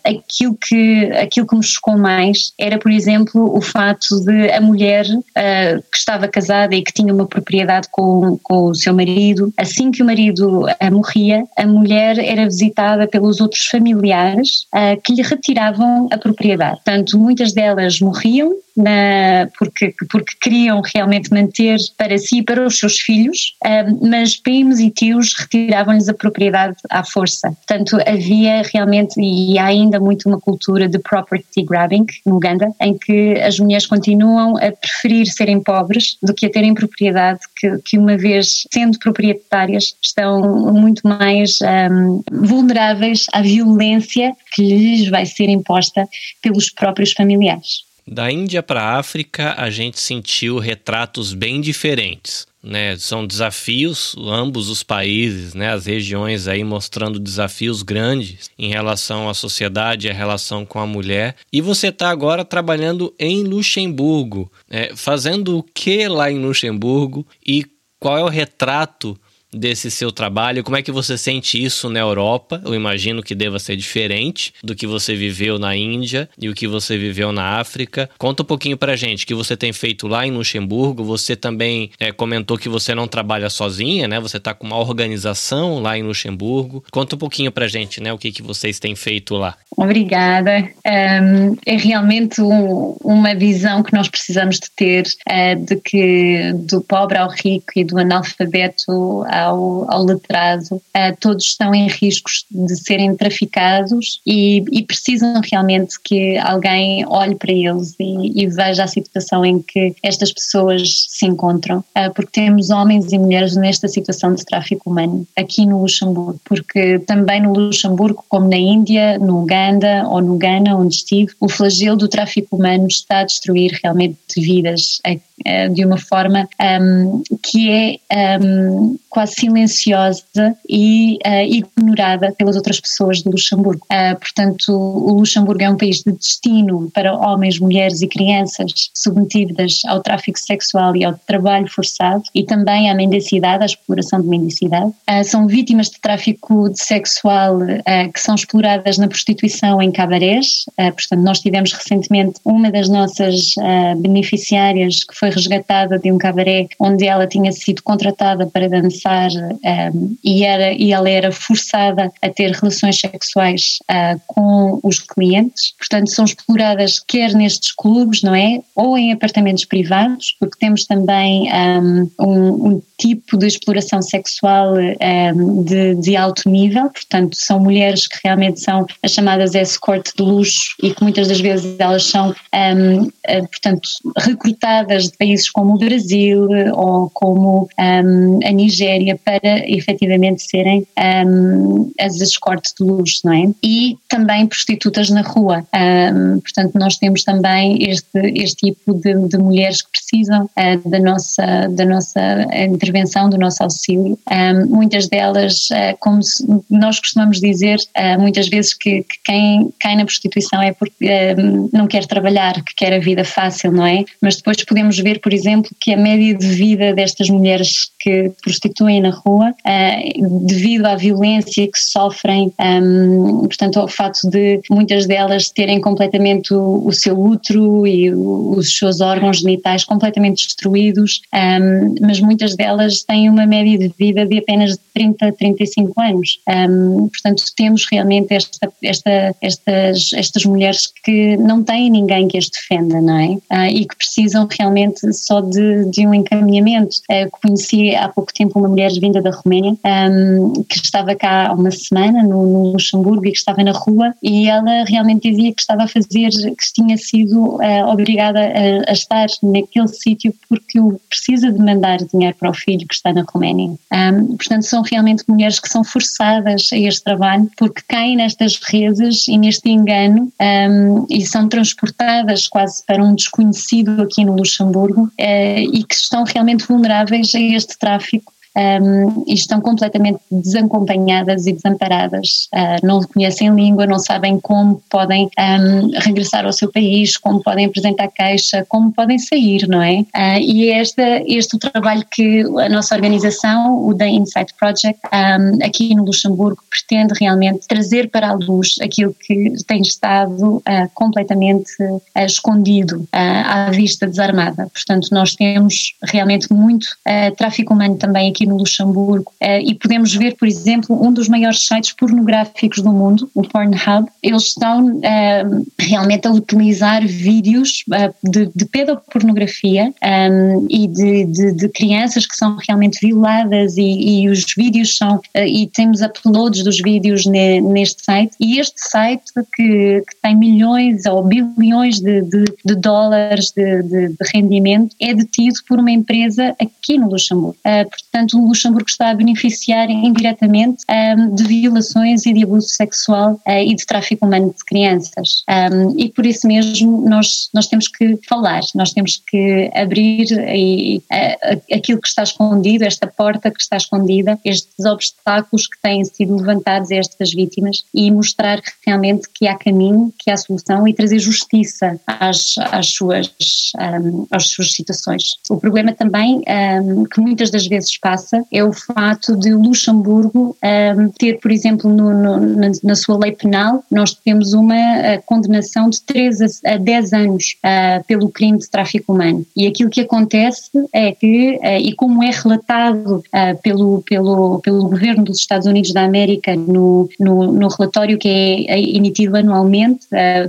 aquilo, que, aquilo que me chocou mais era, por exemplo, o fato de a mulher uh, que estava casada e que tinha uma propriedade com, com o seu marido. Assim que o marido uh, morria, a mulher era visitada pelos outros familiares uh, que lhe retiravam a propriedade. Portanto, muitas delas morriam na, porque, porque queriam realmente manter para si e para os seus filhos, uh, mas primos e tios retiravam-lhes a propriedade à força. Portanto, havia realmente, e há ainda muito uma cultura de property grabbing no Uganda, em que as mulheres continuam a preferir serem pobres do que a terem propriedade, que, que uma vez sendo proprietárias estão muito mais um, vulneráveis à violência que lhes vai ser imposta pelos próprios familiares. Da Índia para a África, a gente sentiu retratos bem diferentes. Né, são desafios, ambos os países, né, as regiões aí mostrando desafios grandes em relação à sociedade, a relação com a mulher. E você está agora trabalhando em Luxemburgo, né, fazendo o que lá em Luxemburgo e qual é o retrato desse seu trabalho? Como é que você sente isso na Europa? Eu imagino que deva ser diferente do que você viveu na Índia e o que você viveu na África. Conta um pouquinho pra gente o que você tem feito lá em Luxemburgo. Você também é, comentou que você não trabalha sozinha, né? Você tá com uma organização lá em Luxemburgo. Conta um pouquinho pra gente, né? O que, que vocês têm feito lá. Obrigada. Um, é realmente um, uma visão que nós precisamos de ter uh, de que do pobre ao rico e do analfabeto ao, ao letrado, uh, todos estão em riscos de serem traficados e, e, precisam realmente que alguém olhe para eles e, e, veja a situação em que estas pessoas se encontram, uh, porque temos homens e mulheres nesta situação de tráfico humano aqui no Luxemburgo, porque também no Luxemburgo, como na Índia, no Uganda ou no Ghana, onde estive, o flagelo do tráfico humano está a destruir realmente vidas uh, de uma forma um, que é um, quase silenciosa e uh, ignorada pelas outras pessoas de Luxemburgo. Uh, portanto, o Luxemburgo é um país de destino para homens, mulheres e crianças submetidas ao tráfico sexual e ao trabalho forçado e também à mendicidade, à exploração de mendicidade. Uh, são vítimas de tráfico sexual que são exploradas na prostituição em cabarés. portanto, nós tivemos recentemente uma das nossas beneficiárias que foi resgatada de um cabaré onde ela tinha sido contratada para dançar um, e, era, e ela era forçada a ter relações sexuais uh, com os clientes, portanto são exploradas quer nestes clubes, não é? Ou em apartamentos privados, porque temos também um, um, tipo de exploração sexual um, de, de, alto nível, portanto, são mulheres que realmente são as chamadas escort de luxo e que muitas das vezes elas são, um, eh, portanto, recrutadas de países como o Brasil ou como um, a Nigéria para efetivamente serem as escort de luxo, não é? E também prostitutas na rua. portanto, nós temos também este, este tipo de, de mulheres que precisam uh, da, nossa, da nossa intervenção, do nosso auxílio. Um, muitas delas, uh, como nós costumamos dizer, uh, muitas vezes que, que, quem cai na prostituição é porque não quer trabalhar, que quer a vida fácil, não é? Mas depois podemos ver, por exemplo, que a média de vida destas mulheres que prostituem na rua, devido à violência que sofrem, um, portanto, ao fato de muitas delas terem completamente o, o seu útero e o, os seus órgãos genitais completamente destruídos, mas muitas delas têm uma média de vida de apenas de 30 a 35 anos. Um, portanto, temos realmente esta, esta, estas, estas mulheres que não têm ninguém que as defenda, não é? Uh, e que precisam realmente só de, de um encaminhamento. Uh, conheci há pouco tempo uma mulher vinda da Roménia um, que estava cá há uma semana no, no, Luxemburgo e que estava na rua e ela realmente dizia que estava a fazer, que tinha sido uh, obrigada a, a estar naquele sítio porque precisa de mandar dinheiro para o filho que está na Roménia. Um, portanto, são realmente mulheres que são forçadas a este trabalho porque caem nestas redes e neste engano um, e são transportadas quase para um desconhecido aqui no Luxemburgo uh, e que estão realmente vulneráveis a este tráfico um, e estão completamente desacompanhadas e desamparadas. Uh, não conhecem língua, não sabem como podem um, regressar ao seu país, como podem apresentar queixa, como podem sair, não é? Uh, e é este, o trabalho que a nossa organização, o The Insight Project, um, aqui no Luxemburgo, pretende realmente trazer para a luz aquilo que tem estado uh, completamente escondido à vista desarmada. Portanto, nós temos realmente muito tráfico humano também aqui aqui no Luxemburgo. Uh, e podemos ver, por exemplo, um dos maiores sites pornográficos do mundo, o Pornhub, eles estão uh, realmente a utilizar vídeos uh, de, de, pedopornografia e de, de, de, crianças que são realmente violadas e, e os vídeos são, e temos uploads dos vídeos ne, neste site. E este site que, que tem milhões ou bilhões de, de dólares de, rendimento é detido por uma empresa aqui no Luxemburgo. portanto, o Luxemburgo está a beneficiar indiretamente um, de violações e de abuso sexual uh, e de tráfico humano de crianças. Um, e por isso mesmo nós, nós temos que falar, nós temos que abrir e, aquilo que está escondido, esta porta que está escondida, estes obstáculos que têm sido levantados a estas vítimas e mostrar realmente que há caminho, que há solução e trazer justiça às, às, suas, um, às suas situações. O problema também que muitas das vezes passa é o fato de Luxemburgo um, ter, por exemplo, no, no, na, na, sua lei penal, nós temos uma uh, condenação de 3 a, a 10 anos uh, pelo crime de tráfico humano. E aquilo que acontece é que, uh, e como é relatado pelo, pelo, pelo governo dos Estados Unidos da América no, no, no relatório que é, é emitido anualmente,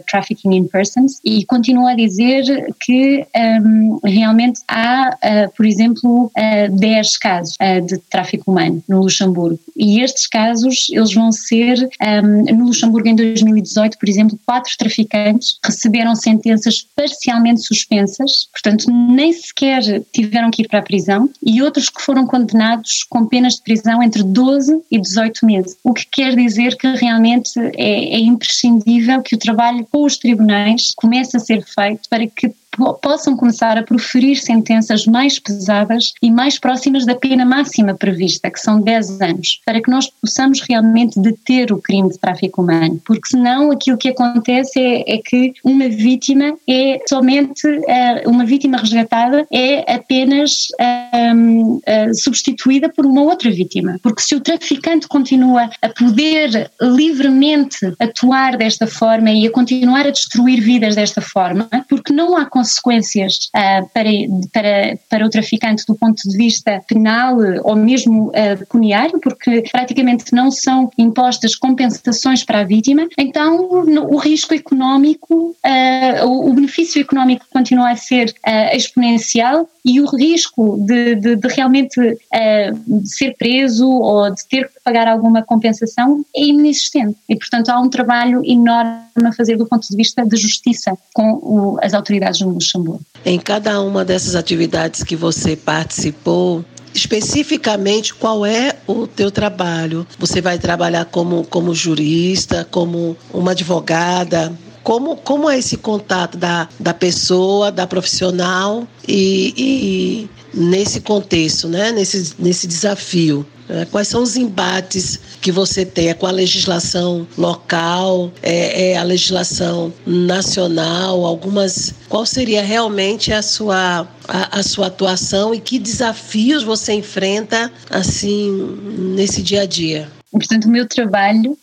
Trafficking in Persons, e continua a dizer que um, realmente há, por exemplo, 10 casos uh, de tráfico humano no Luxemburgo. E estes casos, eles vão ser, um, no Luxemburgo em 2018, por exemplo, quatro traficantes receberam sentenças parcialmente suspensas, portanto nem sequer tiveram que ir para a prisão, e outros que foram condenados com penas de prisão entre 12 e 18 meses. O que quer dizer que realmente é, é imprescindível que o trabalho com os tribunais comece a ser feito para que possam começar a proferir sentenças mais pesadas e mais próximas da pena máxima prevista, que são 10 anos, para que nós possamos realmente deter o crime de tráfico humano, porque senão aquilo que acontece é, é que uma vítima é somente uh, uma vítima resgatada é apenas uh, substituída por uma outra vítima, porque se o traficante continua a poder livremente atuar desta forma e a continuar a destruir vidas desta forma, porque não há consequências uh, para, para, para o traficante do ponto de vista penal ou mesmo uh, pecuniário, porque praticamente não são impostas compensações para a vítima, então o risco económico, uh, o, o, benefício económico continua a ser exponencial e o risco de, de, de realmente uh, ser preso ou de ter que pagar alguma compensação é inexistente. E, portanto, há um trabalho enorme a fazer do ponto de vista de justiça com o, as autoridades no Luxemburgo. Em cada uma dessas atividades que você participou, especificamente qual é o teu trabalho. Você vai trabalhar como, como jurista, como uma advogada, como, como é esse contato da, da pessoa, da profissional e, e nesse contexto, né? nesse, nesse desafio? Né? Quais são os embates que você tem? É com a legislação local? É, é, a legislação nacional? Algumas. Qual seria realmente a sua, a, a, sua atuação e que desafios você enfrenta assim nesse dia a dia? Portanto, o meu trabalho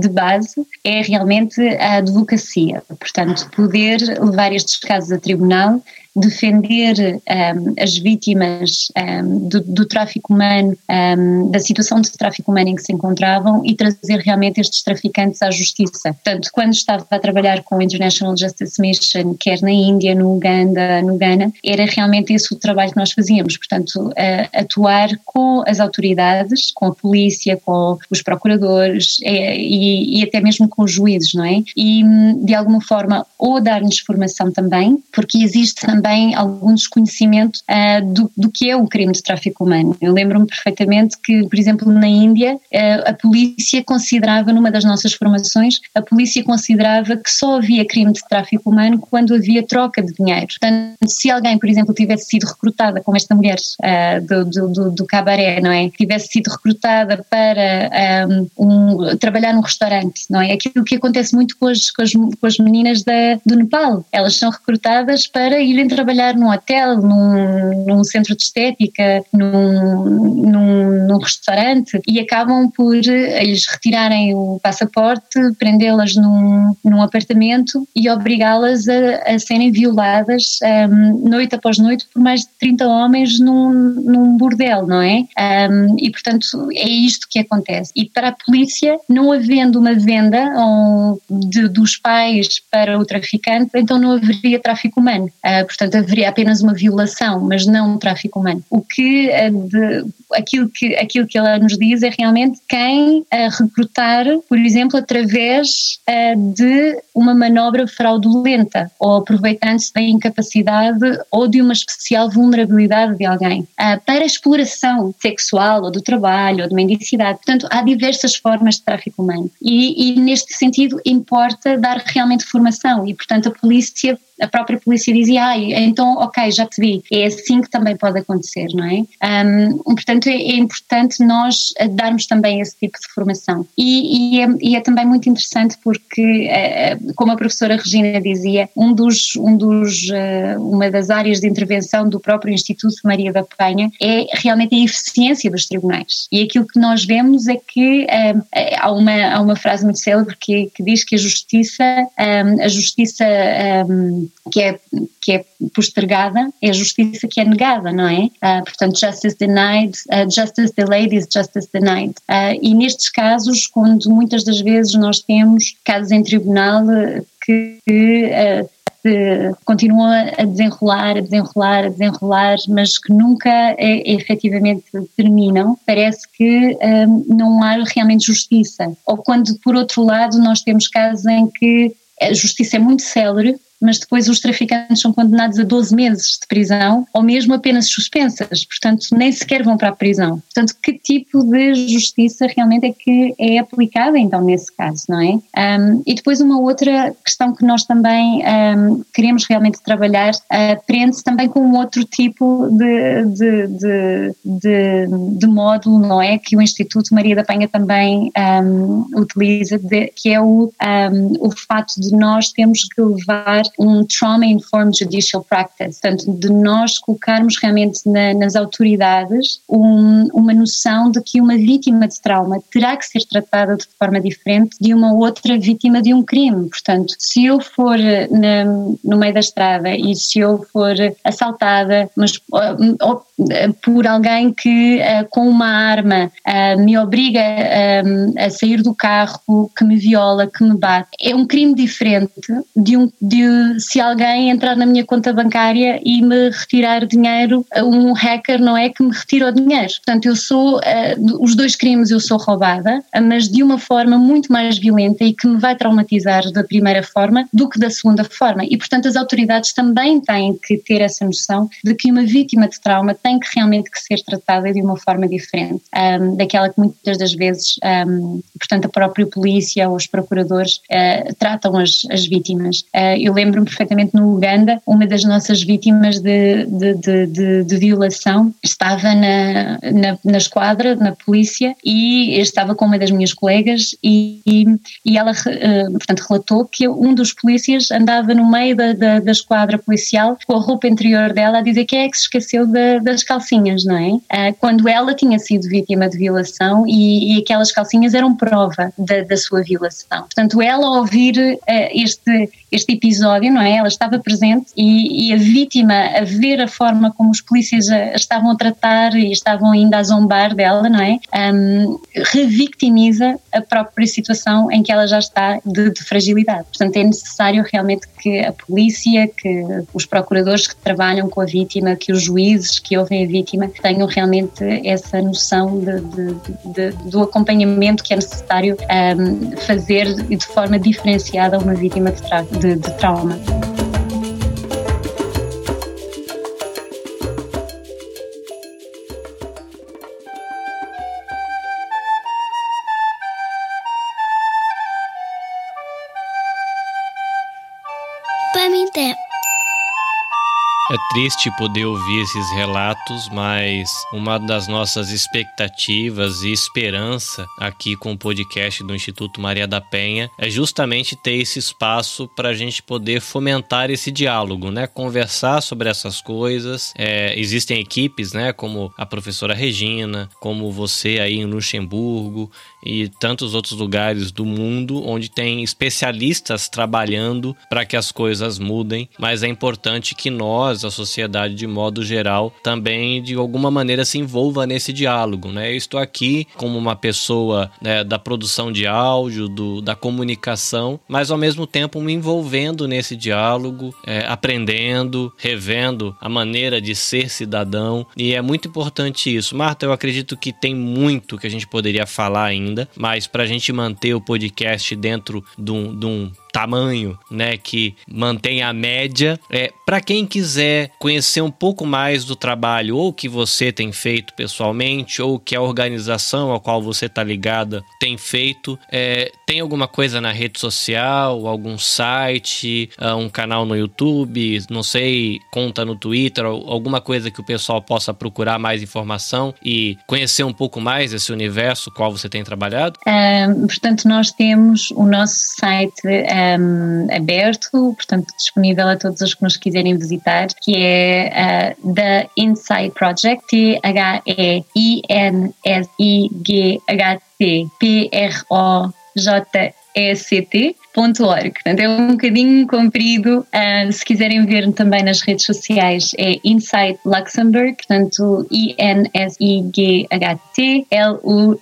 de base é realmente a advocacia, portanto, poder levar estes casos a tribunal defender um, as vítimas um, do, do, tráfico humano, um, da situação de tráfico humano em que se encontravam e trazer realmente estes traficantes à justiça. Portanto, quando estava a trabalhar com o International Justice Mission, quer na Índia, no Uganda, no Ghana, era realmente esse o trabalho que nós fazíamos, portanto, atuar com as autoridades, com a polícia, com os procuradores é, e, e até mesmo com os juízes, não é? E de alguma forma ou dar-lhes formação também, porque existe também também algum desconhecimento uh, do, do, que é o crime de tráfico humano. Eu lembro-me perfeitamente que, por exemplo, na Índia, uh, a polícia considerava, numa das nossas formações, a polícia considerava que só havia crime de tráfico humano quando havia troca de dinheiro. Portanto, se alguém, por exemplo, tivesse sido recrutada, como esta mulher uh, do, do, do, do, cabaré, não é? Tivesse sido recrutada para um, trabalhar num restaurante, não é? Aquilo que acontece muito com as, com as, com as meninas da, do Nepal. Elas são recrutadas para irem trabalhar num hotel, num, num centro de estética, num, num, num, restaurante e acabam por eles retirarem o passaporte, prendê-las num, num apartamento e obrigá-las a, a, serem violadas um, noite após noite por mais de 30 homens num, num bordel, não é? Um, e portanto é isto que acontece. E para a polícia, não havendo uma venda um, de, dos pais para o traficante, então não haveria tráfico humano. Uh, portanto, haveria apenas uma violação, mas não um tráfico humano. O que, eh, de, aquilo que aquilo que ela nos diz é realmente quem a recrutar, por exemplo, através uh, de uma manobra fraudulenta ou aproveitando-se da incapacidade ou de uma especial vulnerabilidade de alguém uh, para exploração sexual ou do trabalho ou de mendicidade. Portanto, há diversas formas de tráfico humano e, e neste sentido importa dar realmente formação e, portanto, a polícia a própria polícia dizia, ah, então ok, já te vi, é assim que também pode acontecer, não é? Um, portanto, é, é, importante nós darmos também esse tipo de formação. E, e, é, e é, também muito interessante porque, uh, como a professora Regina dizia, um dos, um dos, uh, uma das áreas de intervenção do próprio Instituto Maria da Penha é realmente a eficiência dos tribunais. E aquilo que nós vemos é que uh, há, uma, há uma frase muito célebre que, que diz que a justiça, um, a justiça um, que é, que é postergada é justiça que é negada, não é? Uh, portanto, justice denied, uh, justice delayed is justice denied. Uh, e nestes casos, quando muitas das vezes nós temos casos em tribunal que, continuam a desenrolar, a desenrolar, a desenrolar, mas que nunca é, efetivamente terminam, parece que um, não há realmente justiça. Ou quando, por outro lado, nós temos casos em que a justiça é muito célere, mas depois os traficantes são condenados a 12 meses de prisão ou mesmo apenas suspensas, portanto nem sequer vão para a prisão. Portanto, que tipo de justiça realmente é que é aplicada então nesse caso, não é? Um, e depois uma outra questão que nós também um, queremos realmente trabalhar uh, prende-se também com um outro tipo de, de, de, de, de módulo, não é? Que o Instituto Maria da Penha também um, utiliza, de, que é o, o fato de nós termos que levar um trauma-informed judicial practice, portanto, de nós colocarmos realmente na, nas autoridades um, uma noção de que uma vítima de trauma terá que ser tratada de forma diferente de uma outra vítima de um crime. Portanto, se eu for na, no meio da estrada e se eu for assaltada, mas ou, por alguém que com uma arma me obriga uh, a sair do carro, que me viola, que me bate, é um crime diferente de um de se, alguém entrar na minha conta bancária e me retirar dinheiro, um hacker não é que me retira o dinheiro. Portanto, eu sou, uh, os dois crimes eu sou roubada, mas de uma forma muito mais violenta e que me vai traumatizar da primeira forma do que da segunda forma. E, portanto, as autoridades também têm que ter essa noção de que uma vítima de trauma tem que realmente que ser tratada de uma forma diferente um, daquela que muitas das vezes, um, portanto, a própria polícia ou os procuradores uh, tratam as, as vítimas. Uh, eu lembro-me perfeitamente no Uganda, uma das nossas vítimas de, de, de, de, de violação estava na, na, na, esquadra, na polícia, e estava com uma das minhas colegas e, e, ela, uh, portanto, relatou que um dos polícias andava no meio da, da, da, esquadra policial com a roupa interior dela a dizer que é que se esqueceu das calcinhas, não é? Uh, quando ela tinha sido vítima de violação e, e aquelas calcinhas eram prova da, da sua violação. Portanto, ela ouvir uh, este, este episódio, não é? Ela estava presente e, e, a vítima a ver a forma como os polícias a, a estavam a tratar e estavam ainda a zombar dela, não é? Um, revictimiza a própria situação em que ela já está de, de fragilidade. Portanto, é necessário realmente que a polícia, que os procuradores que trabalham com a vítima, que os juízes que ouvem a vítima tenham realmente essa noção de, de, de, do acompanhamento que é necessário um, fazer de forma diferenciada a uma vítima de, tra de trauma. É triste poder ouvir esses relatos, mas uma das nossas expectativas e esperança aqui com o podcast do Instituto Maria da Penha é justamente ter esse espaço para a gente poder fomentar esse diálogo, né? Conversar sobre essas coisas. É, existem equipes, né? Como a professora Regina, como você aí em Luxemburgo e tantos outros lugares do mundo onde tem especialistas trabalhando para que as coisas mudem, mas é importante que nós, a sociedade de modo geral, também de alguma maneira se envolva nesse diálogo, né? Eu estou aqui como uma pessoa né, da produção de áudio, do, da comunicação, mas ao mesmo tempo me envolvendo nesse diálogo, é, aprendendo, revendo a maneira de ser cidadão e é muito importante isso. Marta, eu acredito que tem muito que a gente poderia falar ainda mas para a gente manter o podcast dentro de um, de um tamanho, né, que mantém a média. É, para quem quiser conhecer um pouco mais do trabalho ou que você tem feito pessoalmente ou que a organização a qual você está ligada tem feito, é, tem alguma coisa na rede social, algum site, ah, um canal no YouTube, não sei, conta no Twitter, alguma coisa que o pessoal possa procurar mais informação e conhecer um pouco mais esse universo qual você tem trabalhado? Um, portanto, nós temos o nosso site um, aberto, portanto disponível a todos os que nos quiserem visitar, que é uh, The Insight Project, T-H-E-I-N-S-I-G-H-T P-R-O-J-E-C-T Portanto, é um bocadinho comprido. Uh, se quiserem ver também nas redes sociais, é Insight Luxembourg, portanto, I-N-S-I-G-H-T L-U-X-E-M-B-O-U-R-G.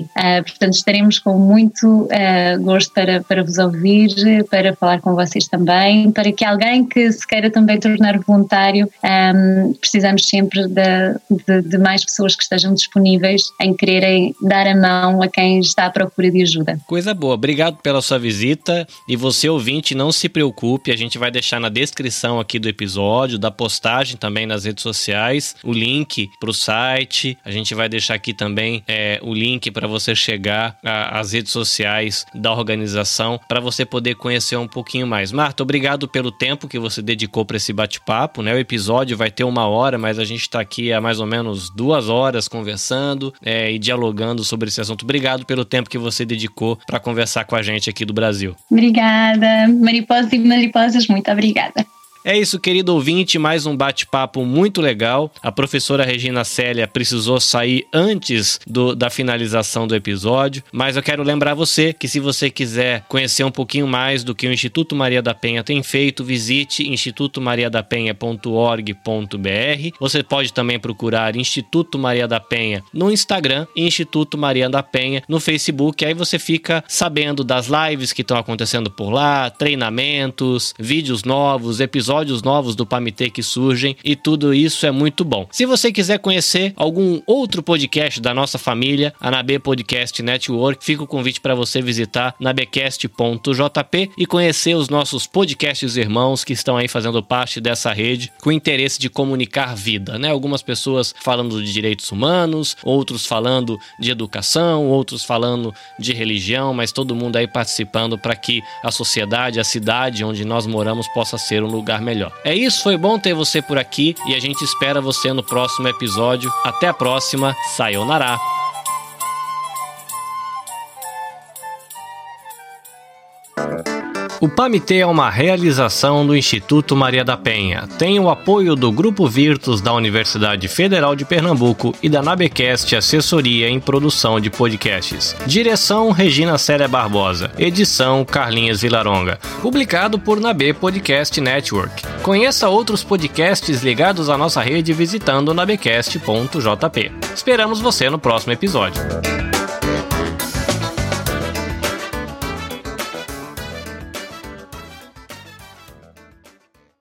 Uh, ah, portanto, estaremos com muito uh, gosto para, para vos ouvir, para falar com vocês também, para que alguém que se queira também tornar voluntário, um, precisamos sempre de, de, de mais pessoas que estejam disponíveis em quererem dar a mão a quem está está à procura de ajuda. Coisa boa. Obrigado pela sua visita. E você, ouvinte, não se preocupe. A gente vai deixar na descrição aqui do episódio, da postagem também nas redes sociais, o link para o site. A gente vai deixar aqui também é, o link para você chegar às redes sociais da organização para você poder conhecer um pouquinho mais. Marta, obrigado pelo tempo que você dedicou para esse bate-papo. Né? O episódio vai ter uma hora, mas a gente está aqui há mais ou menos duas horas conversando é, e dialogando sobre esse assunto. Obrigado pelo tempo que você dedicou para conversar com a gente aqui do Brasil. Obrigada, mariposas e mariposas, muito obrigada. É isso, querido ouvinte, mais um bate-papo muito legal. A professora Regina Célia precisou sair antes do, da finalização do episódio, mas eu quero lembrar você que se você quiser conhecer um pouquinho mais do que o Instituto Maria da Penha tem feito, visite institutomariadapenha.org.br. Você pode também procurar Instituto Maria da Penha no Instagram e Instituto Maria da Penha no Facebook. Aí você fica sabendo das lives que estão acontecendo por lá, treinamentos, vídeos novos, episódios novos do Pamitê que surgem e tudo isso é muito bom. Se você quiser conhecer algum outro podcast da nossa família, a Nabe Podcast Network, fica o convite para você visitar nabecast.jp e conhecer os nossos podcasts irmãos que estão aí fazendo parte dessa rede com interesse de comunicar vida, né? Algumas pessoas falando de direitos humanos, outros falando de educação, outros falando de religião, mas todo mundo aí participando para que a sociedade, a cidade onde nós moramos possa ser um lugar melhor. É isso, foi bom ter você por aqui e a gente espera você no próximo episódio. Até a próxima, sayonara. O PAMITê é uma realização do Instituto Maria da Penha. Tem o apoio do Grupo Virtus da Universidade Federal de Pernambuco e da Nabecast Assessoria em Produção de Podcasts. Direção Regina Célia Barbosa. Edição Carlinhos Vilaronga. Publicado por Nabe Podcast Network. Conheça outros podcasts ligados à nossa rede visitando nabecast.jp. Esperamos você no próximo episódio.